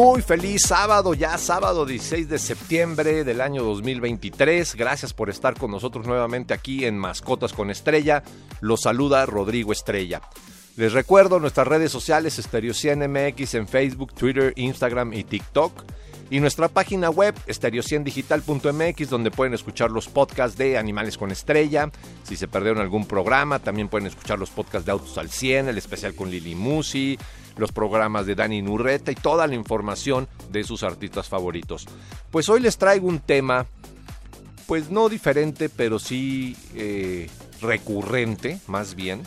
Muy feliz sábado, ya sábado 16 de septiembre del año 2023. Gracias por estar con nosotros nuevamente aquí en Mascotas con Estrella. Los saluda Rodrigo Estrella. Les recuerdo nuestras redes sociales Stereo 100 MX en Facebook, Twitter, Instagram y TikTok. Y nuestra página web stereo100digital.mx donde pueden escuchar los podcasts de Animales con Estrella. Si se perdieron algún programa, también pueden escuchar los podcasts de Autos al 100, el especial con Lili Musi, los programas de Dani Nurreta y toda la información de sus artistas favoritos. Pues hoy les traigo un tema, pues no diferente, pero sí eh, recurrente, más bien,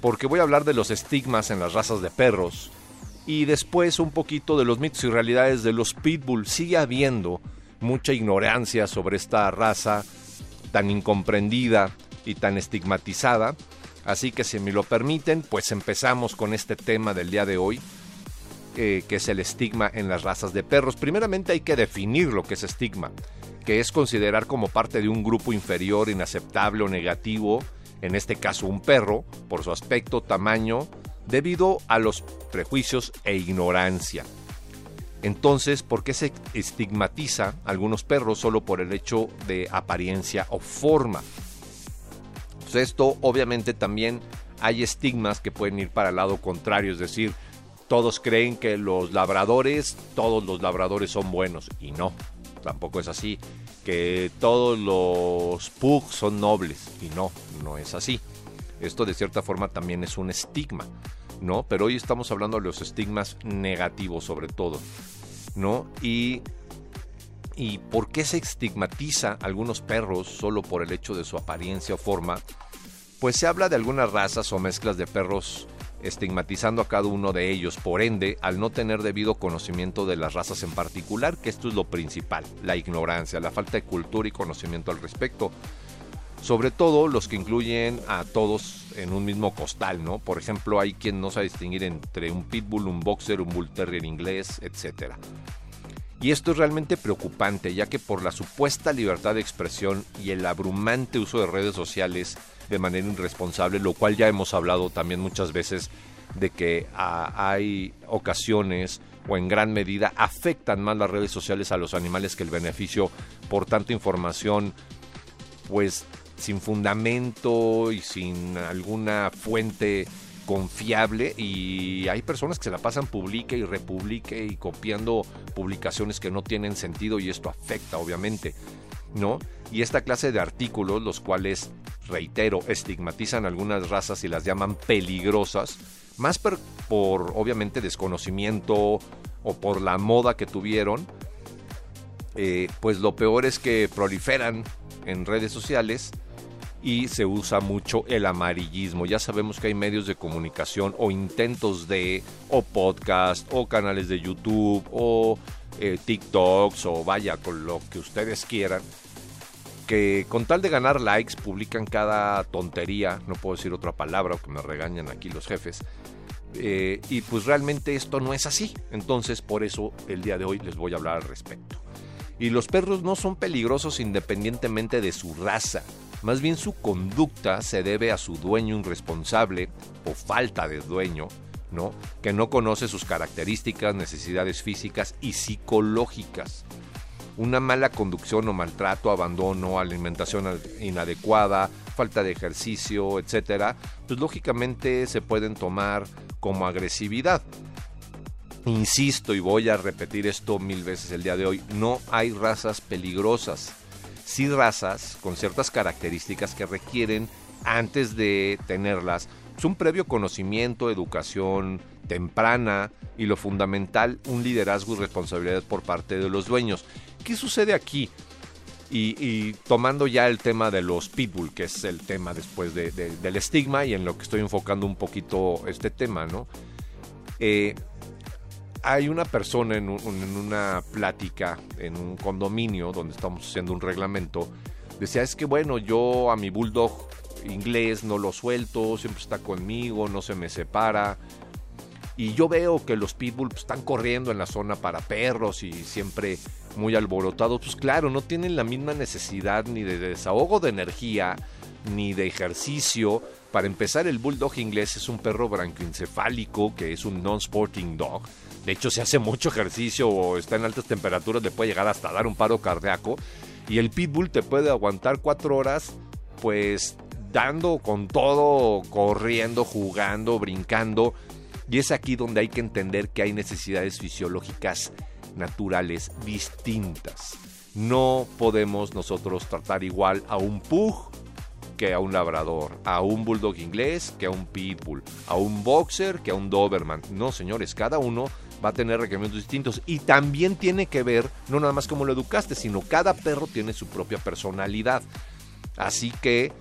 porque voy a hablar de los estigmas en las razas de perros y después un poquito de los mitos y realidades de los pitbull. Sigue habiendo mucha ignorancia sobre esta raza tan incomprendida y tan estigmatizada Así que si me lo permiten, pues empezamos con este tema del día de hoy, eh, que es el estigma en las razas de perros. Primeramente hay que definir lo que es estigma, que es considerar como parte de un grupo inferior, inaceptable o negativo, en este caso un perro, por su aspecto, tamaño, debido a los prejuicios e ignorancia. Entonces, ¿por qué se estigmatiza a algunos perros solo por el hecho de apariencia o forma? Pues esto obviamente también hay estigmas que pueden ir para el lado contrario, es decir, todos creen que los labradores, todos los labradores son buenos y no, tampoco es así, que todos los pugs son nobles y no, no es así. Esto de cierta forma también es un estigma, ¿no? Pero hoy estamos hablando de los estigmas negativos sobre todo, ¿no? Y ¿Y por qué se estigmatiza a algunos perros solo por el hecho de su apariencia o forma? Pues se habla de algunas razas o mezclas de perros estigmatizando a cada uno de ellos, por ende, al no tener debido conocimiento de las razas en particular, que esto es lo principal, la ignorancia, la falta de cultura y conocimiento al respecto. Sobre todo los que incluyen a todos en un mismo costal, ¿no? Por ejemplo, hay quien no sabe distinguir entre un pitbull, un boxer, un bull terrier inglés, etcétera. Y esto es realmente preocupante, ya que por la supuesta libertad de expresión y el abrumante uso de redes sociales de manera irresponsable, lo cual ya hemos hablado también muchas veces de que ah, hay ocasiones o en gran medida afectan más las redes sociales a los animales que el beneficio. Por tanta información pues sin fundamento y sin alguna fuente confiable y hay personas que se la pasan publique y republique y copiando publicaciones que no tienen sentido y esto afecta obviamente, ¿no? Y esta clase de artículos, los cuales, reitero, estigmatizan algunas razas y las llaman peligrosas, más por, obviamente desconocimiento o por la moda que tuvieron, eh, pues lo peor es que proliferan en redes sociales y se usa mucho el amarillismo. Ya sabemos que hay medios de comunicación o intentos de, o podcast, o canales de YouTube, o eh, TikToks, o vaya, con lo que ustedes quieran, que con tal de ganar likes publican cada tontería, no puedo decir otra palabra, que me regañan aquí los jefes. Eh, y pues realmente esto no es así. Entonces por eso el día de hoy les voy a hablar al respecto. Y los perros no son peligrosos independientemente de su raza. Más bien su conducta se debe a su dueño irresponsable o falta de dueño, ¿no? Que no conoce sus características, necesidades físicas y psicológicas. Una mala conducción o maltrato, abandono, alimentación inadecuada, falta de ejercicio, etcétera, pues lógicamente se pueden tomar como agresividad. Insisto y voy a repetir esto mil veces el día de hoy, no hay razas peligrosas sí razas con ciertas características que requieren, antes de tenerlas, pues, un previo conocimiento, educación temprana y lo fundamental, un liderazgo y responsabilidad por parte de los dueños. ¿Qué sucede aquí? Y, tomando ya el tema de los pitbull, que es el tema después del estigma y en lo que estoy enfocando un poquito este tema, ¿no? Eh, hay una persona en, una plática en un condominio donde estamos haciendo un reglamento. Decía, es que bueno, yo a mi bulldog inglés no lo suelto, siempre está conmigo, no se me separa. Y yo veo que los pitbull pues, están corriendo en la zona para perros y siempre muy alborotados. Pues claro, no tienen la misma necesidad ni de desahogo de energía ni de ejercicio. Para empezar, el bulldog inglés es un perro branquioencefálico que es un non-sporting dog. De hecho, si hace mucho ejercicio o está en altas temperaturas, le puede llegar hasta dar un paro cardíaco. Y el pitbull te puede aguantar cuatro horas, pues dando con todo, corriendo, jugando, brincando. Y es aquí donde hay que entender que hay necesidades fisiológicas naturales distintas. No podemos nosotros tratar igual a un pug que a un labrador, a un bulldog inglés que a un pitbull, a un boxer que a un doberman. No, señores, cada uno va a tener requerimientos distintos y también tiene que ver no nada más cómo lo educaste, sino cada perro tiene su propia personalidad. Así que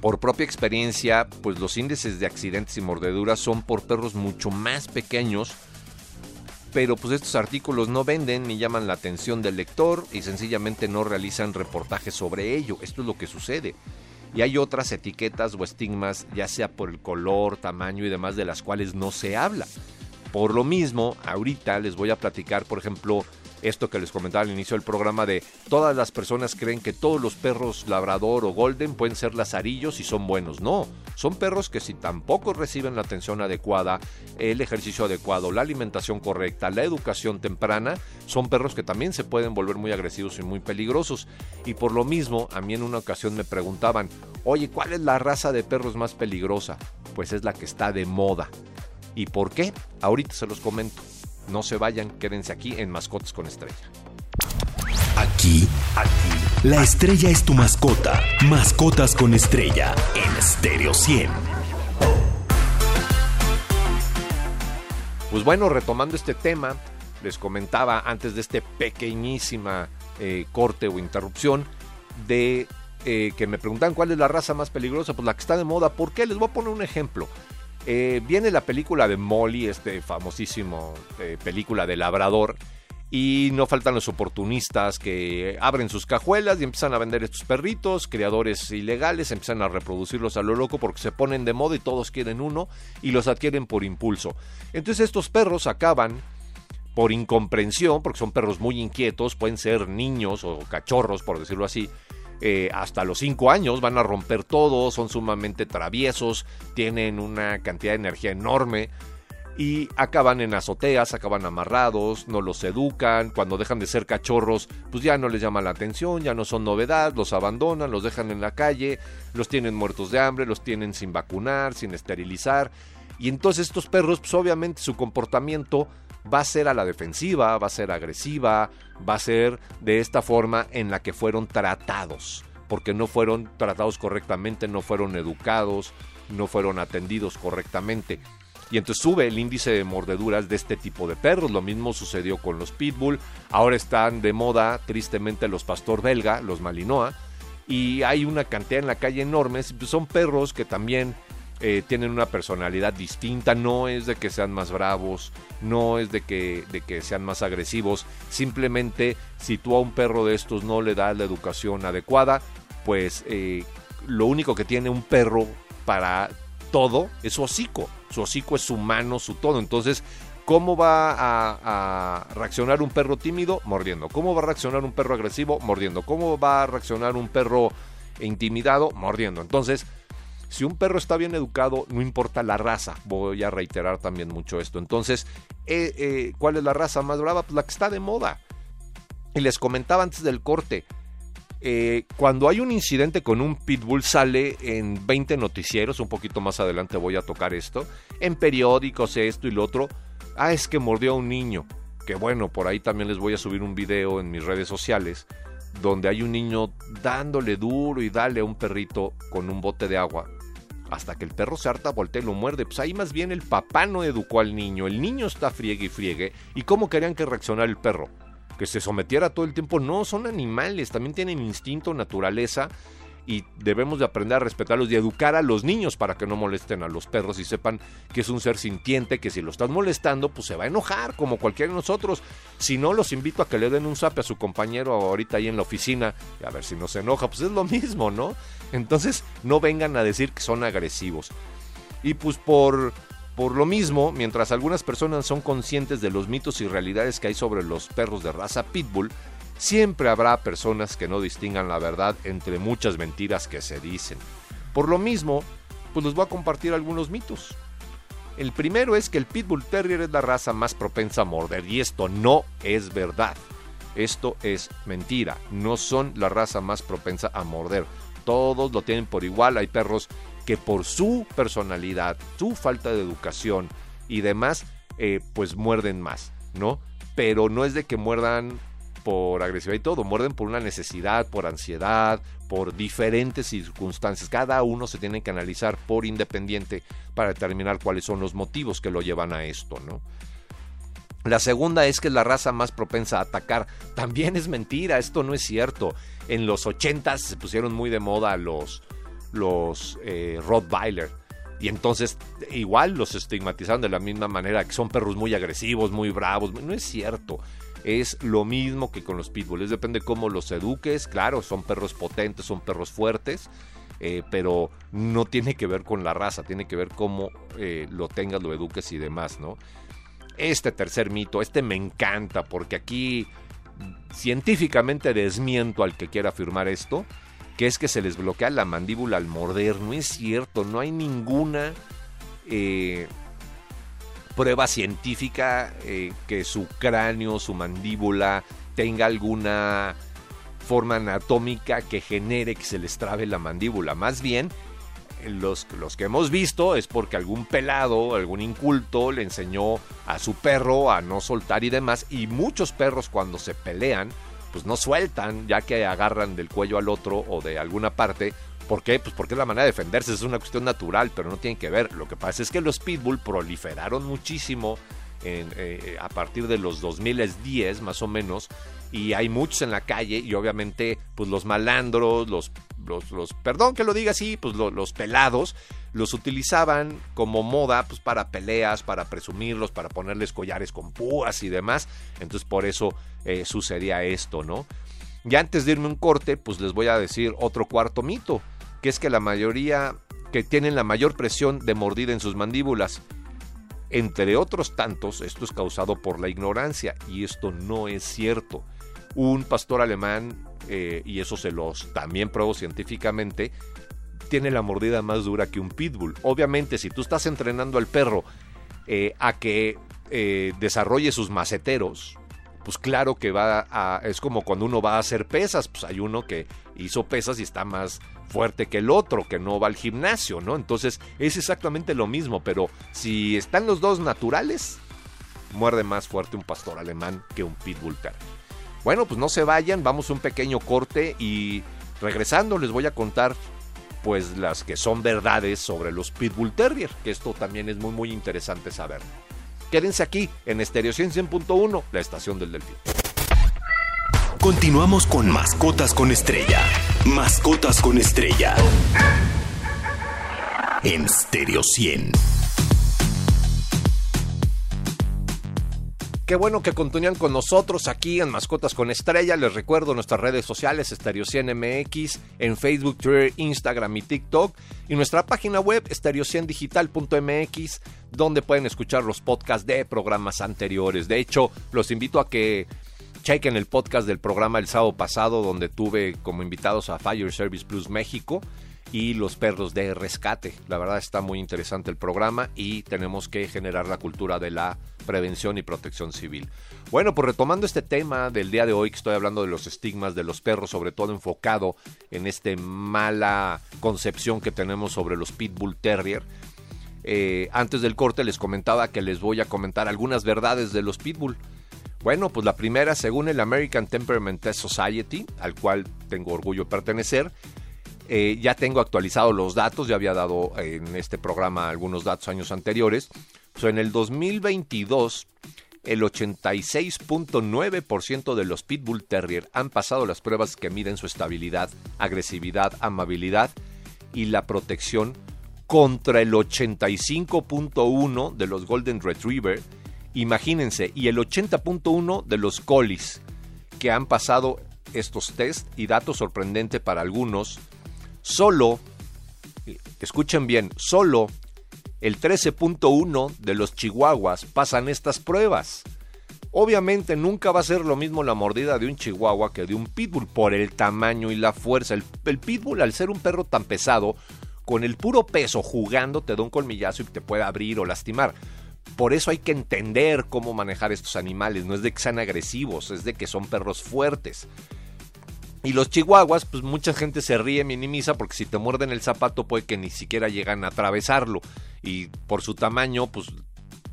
por propia experiencia, pues los índices de accidentes y mordeduras son por perros mucho más pequeños, pero pues estos artículos no venden ni llaman la atención del lector y sencillamente no realizan reportajes sobre ello. Esto es lo que sucede. Y hay otras etiquetas o estigmas, ya sea por el color, tamaño y demás, de las cuales no se habla. Por lo mismo, ahorita les voy a platicar, por ejemplo, esto que les comentaba al inicio del programa de todas las personas creen que todos los perros labrador o golden pueden ser lazarillos y son buenos. No, son perros que si tampoco reciben la atención adecuada, el ejercicio adecuado, la alimentación correcta, la educación temprana, son perros que también se pueden volver muy agresivos y muy peligrosos. Y por lo mismo, a mí en una ocasión me preguntaban, oye, ¿cuál es la raza de perros más peligrosa? Pues es la que está de moda. ¿Y por qué? Ahorita se los comento. No se vayan, quédense aquí en Mascotas con Estrella. Aquí, aquí, la estrella es tu mascota. Mascotas con Estrella en Stereo 100. Pues bueno, retomando este tema, les comentaba antes de este pequeñísima eh, corte o interrupción de eh, que me preguntan cuál es la raza más peligrosa, pues la que está de moda. ¿Por qué? Les voy a poner un ejemplo. Eh, viene la película de Molly, este famosísimo eh, película de Labrador, y no faltan los oportunistas que abren sus cajuelas y empiezan a vender estos perritos, criadores ilegales, empiezan a reproducirlos a lo loco porque se ponen de moda y todos quieren uno y los adquieren por impulso. Entonces estos perros acaban por incomprensión, porque son perros muy inquietos, pueden ser niños o cachorros, por decirlo así, eh, hasta los 5 años, van a romper todo, son sumamente traviesos, tienen una cantidad de energía enorme y acaban en azoteas, acaban amarrados, no los educan, cuando dejan de ser cachorros, pues ya no les llama la atención, ya no son novedad, los abandonan, los dejan en la calle, los tienen muertos de hambre, los tienen sin vacunar, sin esterilizar. Y entonces estos perros, pues obviamente su comportamiento va a ser a la defensiva, va a ser agresiva, va a ser de esta forma en la que fueron tratados, porque no fueron tratados correctamente, no fueron educados, no fueron atendidos correctamente. Y entonces sube el índice de mordeduras de este tipo de perros. Lo mismo sucedió con los pitbull. Ahora están de moda, tristemente, los pastor belga, los malinois. Y hay una cantidad en la calle enormes. Son perros que también eh, tienen una personalidad distinta, no es de que sean más bravos, no es de que, de que sean más agresivos, simplemente si tú a un perro de estos no le das la educación adecuada, pues eh, lo único que tiene un perro para todo es su hocico, su hocico es su mano, su todo, entonces ¿Cómo va a, a, reaccionar un perro tímido? Mordiendo. ¿Cómo va a reaccionar un perro agresivo? Mordiendo. ¿Cómo va a reaccionar un perro intimidado? Mordiendo. Entonces, si un perro está bien educado, no importa la raza. Voy a reiterar también mucho esto. Entonces, eh, eh, ¿cuál es la raza más brava? Pues la que está de moda. Y les comentaba antes del corte. Eh, cuando hay un incidente con un pitbull sale en 20 noticieros, un poquito más adelante voy a tocar esto, en periódicos, esto y lo otro. Ah, es que mordió a un niño. Que bueno, por ahí también les voy a subir un video en mis redes sociales donde hay un niño dándole duro y dale a un perrito con un bote de agua hasta que el perro se harta, voltea y lo muerde. Pues ahí más bien el papá no educó al niño, el niño está friegue y friegue. ¿Y cómo querían que reaccionara el perro? ¿Que se sometiera todo el tiempo? No, son animales, también tienen instinto, naturaleza. Y debemos de aprender a respetarlos y educar a los niños para que no molesten a los perros y sepan que es un ser sintiente, que si lo estás molestando, pues se va a enojar como cualquiera de nosotros. Si no, los invito a que le den un zape a su compañero ahorita ahí en la oficina y a ver si no se enoja, pues es lo mismo, ¿no? Entonces no vengan a decir que son agresivos. Y pues por, por lo mismo, mientras algunas personas son conscientes de los mitos y realidades que hay sobre los perros de raza pitbull, Siempre habrá personas que no distingan la verdad entre muchas mentiras que se dicen. Por lo mismo, pues les voy a compartir algunos mitos. El primero es que el Pitbull Terrier es la raza más propensa a morder y esto no es verdad. Esto es mentira. No son la raza más propensa a morder. Todos lo tienen por igual. Hay perros que por su personalidad, su falta de educación y demás, eh, pues muerden más, ¿no? Pero no es de que muerdan por agresividad y todo, muerden por una necesidad, por ansiedad, por diferentes circunstancias. Cada uno se tiene que analizar por independiente para determinar cuáles son los motivos que lo llevan a esto, ¿no? La segunda es que es la raza más propensa a atacar. También es mentira, esto no es cierto. En los 80 se pusieron muy de moda los, los eh, Rottweiler. Y entonces igual los estigmatizaron de la misma manera, que son perros muy agresivos, muy bravos. No es cierto es lo mismo que con los pitbulls. Depende cómo los eduques. Claro, son perros potentes, son perros fuertes. Eh, pero no tiene que ver con la raza, tiene que ver cómo eh, lo tengas, lo eduques y demás, ¿no? Este tercer mito, este me encanta porque aquí científicamente desmiento al que quiera afirmar esto, que es que se les bloquea la mandíbula al morder. No es cierto, no hay ninguna eh, prueba científica eh, que su cráneo, su mandíbula tenga alguna forma anatómica que genere que se les trabe la mandíbula. Más bien, los, los, que hemos visto es porque algún pelado, algún inculto le enseñó a su perro a no soltar y demás. Y muchos perros cuando se pelean, pues no sueltan, ya que agarran del cuello al otro o de alguna parte ¿Por qué? Pues porque es la manera de defenderse, es una cuestión natural, pero no tiene que ver. Lo que pasa es que los pitbull proliferaron muchísimo eh, a partir de los 2010 más o menos y hay muchos en la calle y obviamente pues los malandros, los, los, perdón que lo diga así, pues los, pelados los utilizaban como moda pues para peleas, para presumirlos, para ponerles collares con púas y demás. Entonces por eso eh, sucedía esto, ¿no? Y antes de irme un corte, pues les voy a decir otro cuarto mito que es que la mayoría que tienen la mayor presión de mordida en sus mandíbulas. Entre otros tantos, esto es causado por la ignorancia y esto no es cierto. Un pastor alemán, eh, y eso se los también pruebo científicamente, tiene la mordida más dura que un pitbull. Obviamente, si tú estás entrenando al perro eh, a que eh, desarrolle sus maceteros, pues claro que va a, es como cuando uno va a hacer pesas, pues hay uno que hizo pesas y está más fuerte que el otro, que no va al gimnasio, ¿no? Entonces es exactamente lo mismo, pero si están los dos naturales, muerde más fuerte un pastor alemán que un pitbull terrier. Bueno, pues no se vayan, vamos a un pequeño corte y regresando les voy a contar pues las que son verdades sobre los pitbull terrier, que esto también es muy muy interesante saber. Quédense aquí en Stereo 100.1, la estación del delfín. Continuamos con Mascotas con Estrella. Mascotas con Estrella. En Stereo 100. Qué bueno que continúan con nosotros aquí en Mascotas con Estrella. Les recuerdo nuestras redes sociales, Stereo 100 MX, en Facebook, Twitter, Instagram y TikTok. Y nuestra página web, stereo100digital.mx, donde pueden escuchar los podcasts de programas anteriores. De hecho, los invito a que chequen el podcast del programa el sábado pasado, donde tuve como invitados a Fire Service Plus México y los perros de rescate. La verdad está muy interesante el programa y tenemos que generar la cultura de la prevención y protección civil. Bueno, pues retomando este tema del día de hoy que estoy hablando de los estigmas de los perros, sobre todo enfocado en esta mala concepción que tenemos sobre los pitbull terrier. Eh, antes del corte les comentaba que les voy a comentar algunas verdades de los pitbull. Bueno, pues la primera, según el American Temperament Test Society, al cual tengo orgullo de pertenecer, eh, ya tengo actualizados los datos, ya había dado en este programa algunos datos años anteriores. Pues en el 2022, el 86.9% de los Pitbull Terrier han pasado las pruebas que miden su estabilidad, agresividad, amabilidad y la protección contra el 85.1 de los Golden Retriever, imagínense, y el 80.1 de los Collies, que han pasado estos test y datos sorprendente para algunos, solo, escuchen bien, solo el 13.1 de los chihuahuas pasan estas pruebas. Obviamente nunca va a ser lo mismo la mordida de un chihuahua que de un pitbull por el tamaño y la fuerza. El, el pitbull al ser un perro tan pesado con el puro peso jugando te da un colmillazo y te puede abrir o lastimar. Por eso hay que entender cómo manejar estos animales. No es de que sean agresivos, es de que son perros fuertes. Y los chihuahuas, pues mucha gente se ríe, minimiza, porque si te muerden el zapato puede que ni siquiera llegan a atravesarlo. Y por su tamaño, pues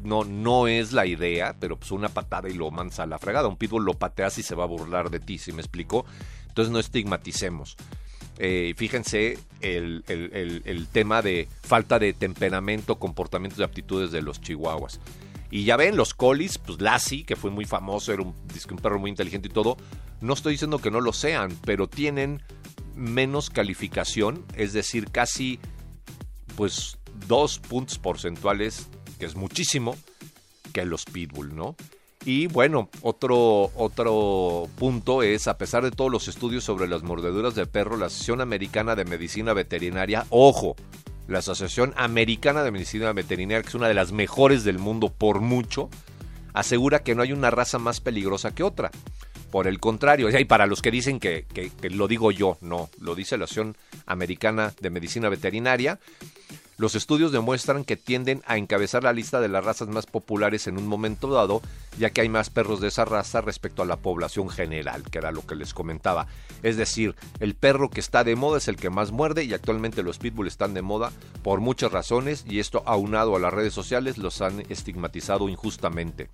no, no es la idea, pero pues una patada y lo mansa a la fregada. Un pitbull lo pateas y se va a burlar de ti, ¿sí me explico? Entonces no estigmaticemos. Eh, fíjense el, tema de falta de temperamento, comportamientos y aptitudes de los chihuahuas. Y ya ven, los colis, pues Lassie, que fue muy famoso, era un, un perro muy inteligente y todo. No estoy diciendo que no lo sean, pero tienen menos calificación, es decir, casi pues dos puntos porcentuales, que es muchísimo, que los pitbull, ¿no? Y bueno, otro, otro punto es, a pesar de todos los estudios sobre las mordeduras de perro, la Asociación Americana de Medicina Veterinaria, ojo, la Asociación Americana de Medicina Veterinaria, que es una de las mejores del mundo por mucho, asegura que no hay una raza más peligrosa que otra. Por el contrario, y para los que dicen que, que, que lo digo yo, no, lo dice la Asociación Americana de Medicina Veterinaria, los estudios demuestran que tienden a encabezar la lista de las razas más populares en un momento dado, ya que hay más perros de esa raza respecto a la población general, que era lo que les comentaba. Es decir, el perro que está de moda es el que más muerde y actualmente los pitbull están de moda por muchas razones y esto aunado a las redes sociales los han estigmatizado injustamente.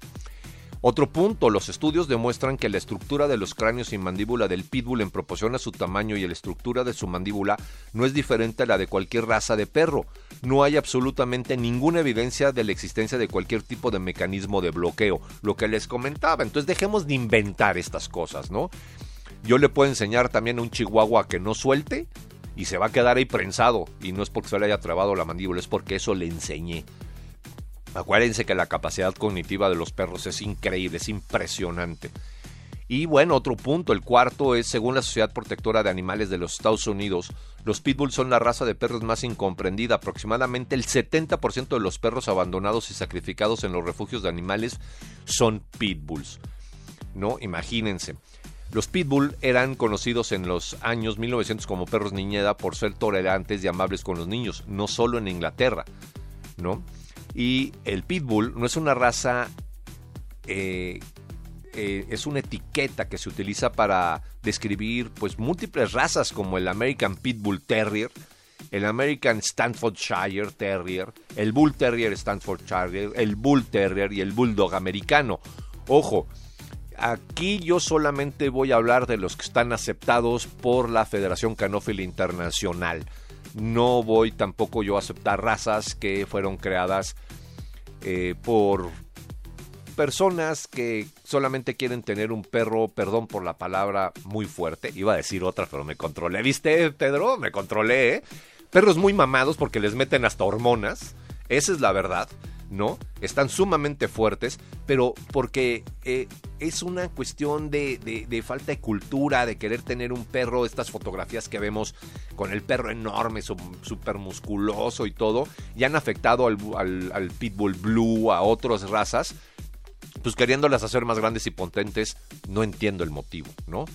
Otro punto, los estudios demuestran que la estructura de los cráneos y mandíbula del pitbull en proporción a su tamaño y la estructura de su mandíbula no es diferente a la de cualquier raza de perro. No hay absolutamente ninguna evidencia de la existencia de cualquier tipo de mecanismo de bloqueo, lo que les comentaba. Entonces dejemos de inventar estas cosas, ¿no? Yo le puedo enseñar también a un chihuahua que no suelte y se va a quedar ahí prensado. Y no es porque se le haya trabado la mandíbula, es porque eso le enseñé. Acuérdense que la capacidad cognitiva de los perros es increíble, es impresionante. Y bueno, otro punto, el cuarto es, según la Sociedad Protectora de Animales de los Estados Unidos, los pitbulls son la raza de perros más incomprendida. Aproximadamente el 70% de los perros abandonados y sacrificados en los refugios de animales son pitbulls. ¿No? Imagínense. Los pitbull eran conocidos en los años 1900 como perros niñeda por ser tolerantes y amables con los niños, no solo en Inglaterra, ¿no? Y el pitbull no es una raza, eh, es una etiqueta que se utiliza para describir pues múltiples razas como el American Pitbull Terrier, el American Stanfordshire Terrier, el Bull Terrier Stanfordshire, el Bull Terrier y el Bulldog americano. Ojo, aquí yo solamente voy a hablar de los que están aceptados por la Federación Canófila Internacional no voy tampoco yo a aceptar razas que fueron creadas eh, por personas que solamente quieren tener un perro, perdón por la palabra, muy fuerte. Iba a decir otra, pero me controlé. ¿Viste, Pedro? Me controlé. ¿eh? Perros muy mamados porque les meten hasta hormonas. Esa es la verdad. ¿no? Están sumamente fuertes, pero porque eh, es una cuestión de, falta de cultura, de querer tener un perro, estas fotografías que vemos con el perro enorme, súper musculoso y todo, y han afectado al, al Pitbull Blue, a otras razas, pues queriéndolas hacer más grandes y potentes, no entiendo el motivo, ¿no?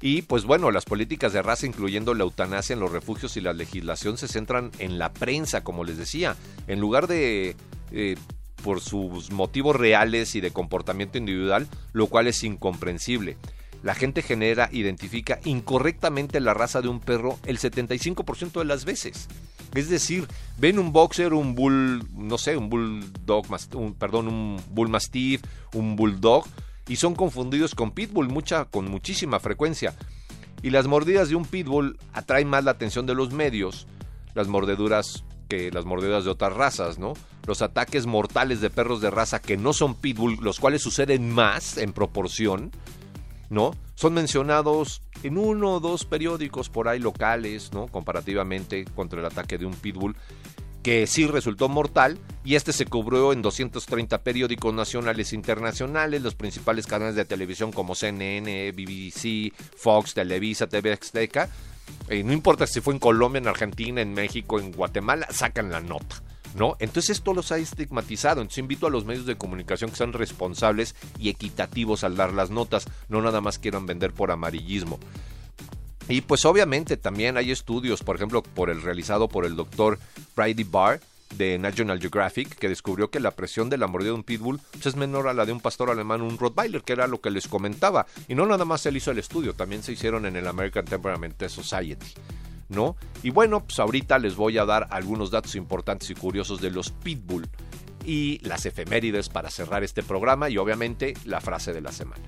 Y pues bueno, las políticas de raza, incluyendo la eutanasia en los refugios y la legislación, se centran en la prensa, como les decía. En lugar de eh, por sus motivos reales y de comportamiento individual, lo cual es incomprensible. La gente genera, identifica incorrectamente la raza de un perro el 75% de las veces. Es decir, ven un boxer, un bull, no sé, un bulldog, perdón, un bull mastiff, un bulldog, y son confundidos con pitbull mucha, con muchísima frecuencia. Y las mordidas de un pitbull atraen más la atención de los medios, las mordeduras que las mordidas de otras razas, ¿no? los ataques mortales de perros de raza que no son pitbull, los cuales suceden más en proporción, ¿no? Son mencionados en uno o dos periódicos por ahí locales, ¿no? Comparativamente contra el ataque de un pitbull que sí resultó mortal y este se cubrió en 230 periódicos nacionales e internacionales, los principales canales de televisión como CNN, BBC, Fox, Televisa, TV Azteca. Eh, no importa si fue en Colombia, en Argentina, en México, en Guatemala, sacan la nota. ¿No? Entonces esto los ha estigmatizado. Entonces invito a los medios de comunicación que sean responsables y equitativos al dar las notas, no nada más quieran vender por amarillismo. Y pues obviamente también hay estudios, por ejemplo, por el realizado por el doctor Brady Barr de National Geographic, que descubrió que la presión de la mordida de un pitbull pues, es menor a la de un pastor alemán, un Rottweiler, que era lo que les comentaba. Y no nada más él hizo el estudio, también se hicieron en el American Temperament Society. ¿No? Y bueno, pues ahorita les voy a dar algunos datos importantes y curiosos de los pitbull y las efemérides para cerrar este programa y obviamente la frase de la semana.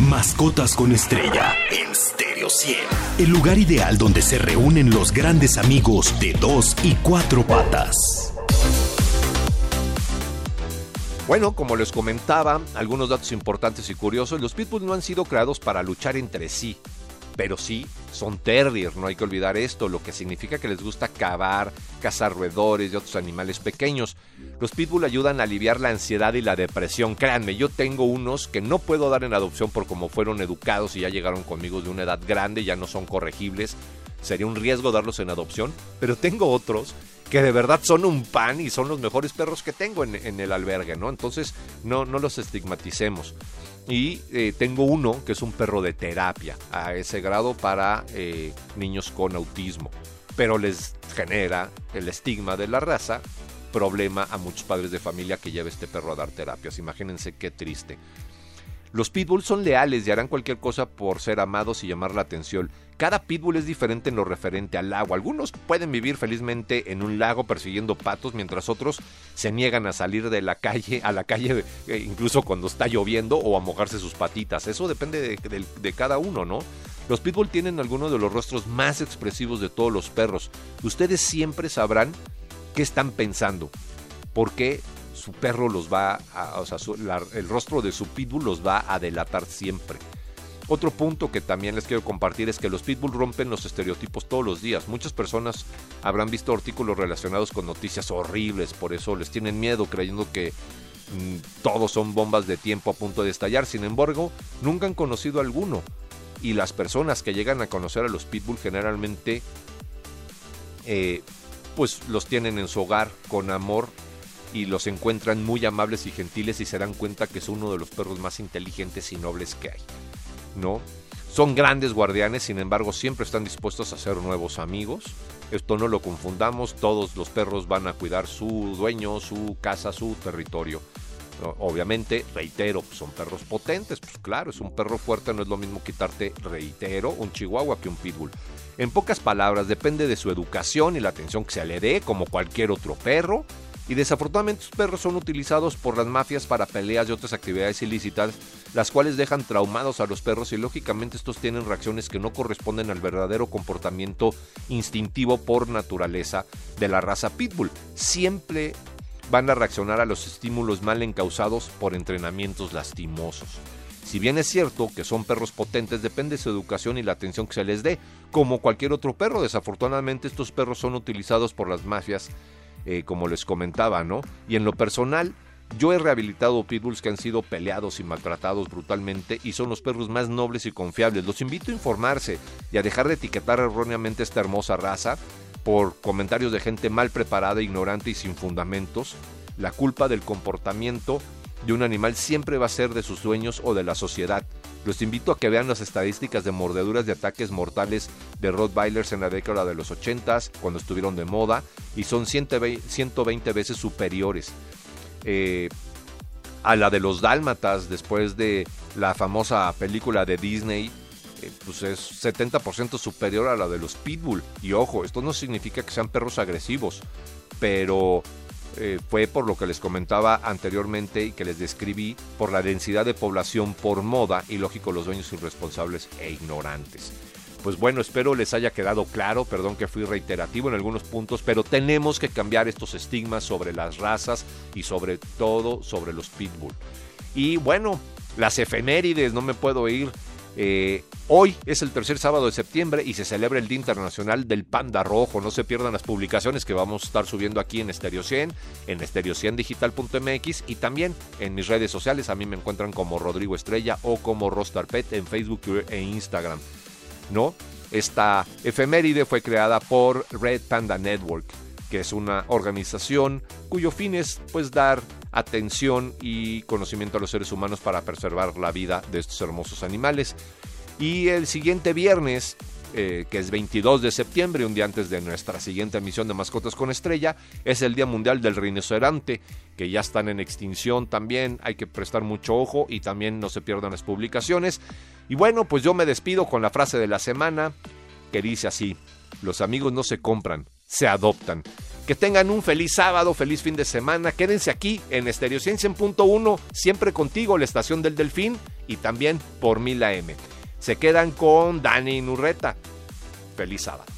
Mascotas con estrella en Stereo 100. El lugar ideal donde se reúnen los grandes amigos de dos y cuatro patas. Bueno, como les comentaba, algunos datos importantes y curiosos, los pitbulls no han sido creados para luchar entre sí, pero sí son terriers, no hay que olvidar esto, lo que significa que les gusta cavar, cazar roedores y otros animales pequeños. Los pitbull ayudan a aliviar la ansiedad y la depresión. Créanme, yo tengo unos que no puedo dar en adopción por cómo fueron educados y ya llegaron conmigo de una edad grande, ya no son corregibles. Sería un riesgo darlos en adopción, pero tengo otros que de verdad son un pan y son los mejores perros que tengo en, el albergue, ¿no? Entonces, no, no los estigmaticemos. Y eh, tengo uno que es un perro de terapia, a ese grado para eh, niños con autismo. Pero les genera el estigma de la raza, problema a muchos padres de familia que lleve este perro a dar terapias. Imagínense qué triste. Los pitbulls son leales y harán cualquier cosa por ser amados y llamar la atención. Cada pitbull es diferente en lo referente al agua. Algunos pueden vivir felizmente en un lago persiguiendo patos, mientras otros se niegan a salir de la calle, a la calle eh, incluso cuando está lloviendo o a mojarse sus patitas. Eso depende de, de cada uno, ¿no? Los pitbull tienen algunos de los rostros más expresivos de todos los perros. Ustedes siempre sabrán qué están pensando. ¿Por qué su perro los va a, o sea, el rostro de su pitbull los va a delatar siempre. Otro punto que también les quiero compartir es que los pitbull rompen los estereotipos todos los días. Muchas personas habrán visto artículos relacionados con noticias horribles, por eso les tienen miedo creyendo que mm, todos son bombas de tiempo a punto de estallar. Sin embargo, nunca han conocido alguno. Y las personas que llegan a conocer a los pitbull generalmente eh, pues los tienen en su hogar con amor y los encuentran muy amables y gentiles y se dan cuenta que es uno de los perros más inteligentes y nobles que hay. ¿No? Son grandes guardianes, sin embargo, siempre están dispuestos a ser nuevos amigos. Esto no lo confundamos, todos los perros van a cuidar su dueño, su casa, su territorio. Obviamente, reitero, son perros potentes, pues claro, es un perro fuerte, no es lo mismo quitarte, reitero, un chihuahua que un pitbull. En pocas palabras, depende de su educación y la atención que se le dé, como cualquier otro perro. Y desafortunadamente estos perros son utilizados por las mafias para peleas y otras actividades ilícitas, las cuales dejan traumados a los perros y lógicamente estos tienen reacciones que no corresponden al verdadero comportamiento instintivo por naturaleza de la raza pitbull. Siempre van a reaccionar a los estímulos mal encausados por entrenamientos lastimosos. Si bien es cierto que son perros potentes, depende de su educación y la atención que se les dé. Como cualquier otro perro, desafortunadamente estos perros son utilizados por las mafias eh, como les comentaba, ¿no? Y en lo personal, yo he rehabilitado pitbulls que han sido peleados y maltratados brutalmente y son los perros más nobles y confiables. Los invito a informarse y a dejar de etiquetar erróneamente esta hermosa raza por comentarios de gente mal preparada, ignorante y sin fundamentos. La culpa del comportamiento de un animal siempre va a ser de sus dueños o de la sociedad. Los invito a que vean las estadísticas de mordeduras de ataques mortales de Rottweilers en la década de los 80 cuando estuvieron de moda, y son 120 veces superiores eh, a la de los dálmatas después de la famosa película de Disney. Eh, pues es 70% superior a la de los pitbull. Y ojo, esto no significa que sean perros agresivos, pero eh, fue por lo que les comentaba anteriormente y que les describí, por la densidad de población por moda y lógico los dueños irresponsables e ignorantes. pues bueno, espero les haya quedado claro, perdón que fui reiterativo en algunos puntos, pero tenemos que cambiar estos estigmas sobre las razas y sobre todo sobre los pitbull. Y bueno, las efemérides, no me puedo ir. Eh, hoy es el tercer sábado de septiembre y se celebra el Día Internacional del Panda Rojo. No se pierdan las publicaciones que vamos a estar subiendo aquí en Stereo 100, en stereo100digital.mx y también en mis redes sociales. A mí me encuentran como Rodrigo Estrella o como Rostarpet en Facebook e Instagram. ¿No? Esta efeméride fue creada por Red Panda Network, que es una organización cuyo fin es pues dar atención y conocimiento a los seres humanos para preservar la vida de estos hermosos animales. Y el siguiente viernes, eh, que es 22 de septiembre, un día antes de nuestra siguiente emisión de Mascotas con Estrella, es el Día Mundial del Rinoceronte, que ya están en extinción también, hay que prestar mucho ojo y también no se pierdan las publicaciones. Y bueno, pues yo me despido con la frase de la semana, que dice así, los amigos no se compran, se adoptan. Que tengan un feliz sábado, feliz fin de semana. Quédense aquí en Estereo 100.1, siempre contigo, la estación del Delfín y también por Mil AM. Se quedan con Dani Nurreta. Feliz sábado.